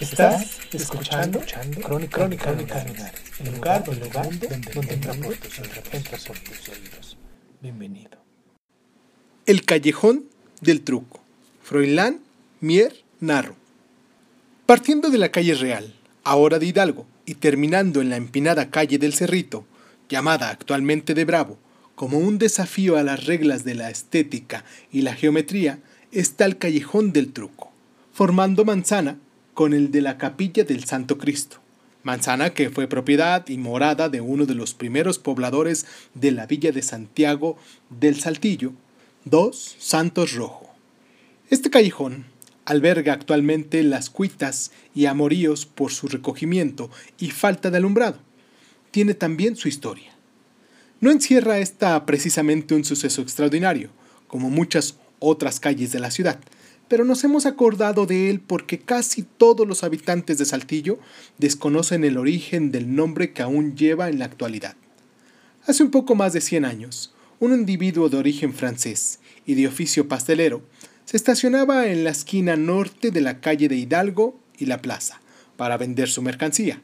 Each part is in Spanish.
Estás escuchando, Crónica, Crónica, el lugar, el lugar donde, donde entra por tus entra por tus oídos. Bienvenido. El callejón del truco. Froilán Mier Narro. Partiendo de la calle Real, ahora de Hidalgo, y terminando en la empinada calle del Cerrito, llamada actualmente de Bravo, como un desafío a las reglas de la estética y la geometría, está el callejón del truco, formando manzana con el de la capilla del Santo Cristo, manzana que fue propiedad y morada de uno de los primeros pobladores de la villa de Santiago del Saltillo, dos Santos Rojo. Este callejón alberga actualmente las cuitas y amoríos por su recogimiento y falta de alumbrado. Tiene también su historia. No encierra esta precisamente un suceso extraordinario, como muchas otras calles de la ciudad, pero nos hemos acordado de él porque casi todos los habitantes de Saltillo desconocen el origen del nombre que aún lleva en la actualidad. Hace un poco más de 100 años, un individuo de origen francés y de oficio pastelero se estacionaba en la esquina norte de la calle de Hidalgo y la plaza para vender su mercancía.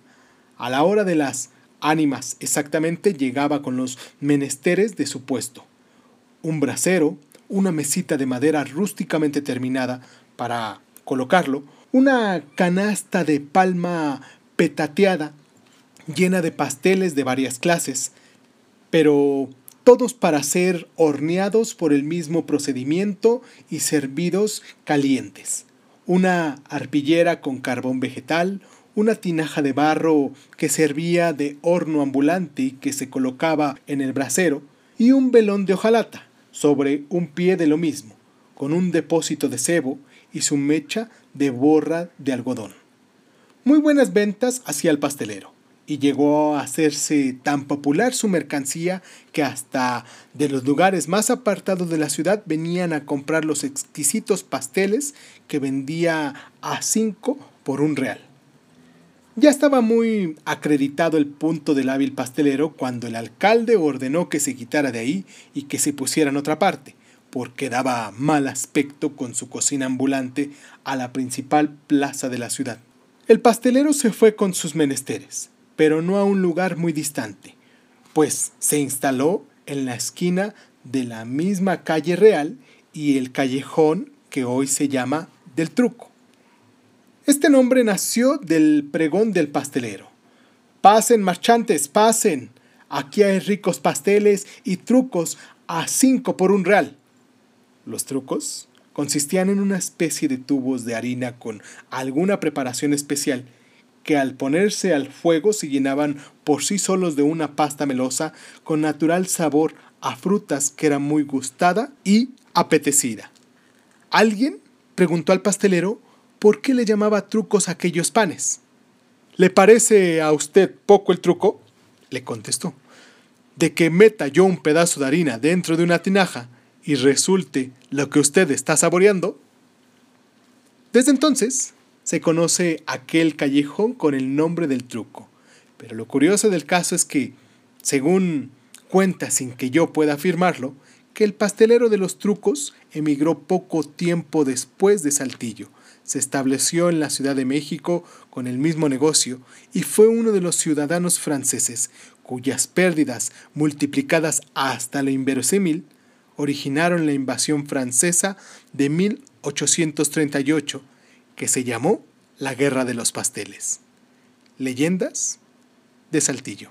A la hora de las ánimas exactamente llegaba con los menesteres de su puesto. Un brasero, una mesita de madera rústicamente terminada para colocarlo, una canasta de palma petateada llena de pasteles de varias clases, pero todos para ser horneados por el mismo procedimiento y servidos calientes. Una arpillera con carbón vegetal, una tinaja de barro que servía de horno ambulante y que se colocaba en el brasero, y un velón de hojalata sobre un pie de lo mismo, con un depósito de cebo y su mecha de borra de algodón. Muy buenas ventas hacía el pastelero, y llegó a hacerse tan popular su mercancía que hasta de los lugares más apartados de la ciudad venían a comprar los exquisitos pasteles que vendía a cinco por un real. Ya estaba muy acreditado el punto del hábil pastelero cuando el alcalde ordenó que se quitara de ahí y que se pusiera en otra parte, porque daba mal aspecto con su cocina ambulante a la principal plaza de la ciudad. El pastelero se fue con sus menesteres, pero no a un lugar muy distante, pues se instaló en la esquina de la misma calle real y el callejón que hoy se llama del truco. Este nombre nació del pregón del pastelero. Pasen, marchantes, pasen. Aquí hay ricos pasteles y trucos a cinco por un real. Los trucos consistían en una especie de tubos de harina con alguna preparación especial que al ponerse al fuego se llenaban por sí solos de una pasta melosa con natural sabor a frutas que era muy gustada y apetecida. Alguien preguntó al pastelero por qué le llamaba trucos aquellos panes. ¿Le parece a usted poco el truco? le contestó. De que meta yo un pedazo de harina dentro de una tinaja y resulte lo que usted está saboreando. Desde entonces se conoce aquel callejón con el nombre del truco. Pero lo curioso del caso es que, según cuenta sin que yo pueda afirmarlo, que el pastelero de los trucos emigró poco tiempo después de Saltillo, se estableció en la Ciudad de México con el mismo negocio y fue uno de los ciudadanos franceses cuyas pérdidas, multiplicadas hasta lo inverosímil, originaron la invasión francesa de 1838, que se llamó la Guerra de los Pasteles. Leyendas de Saltillo.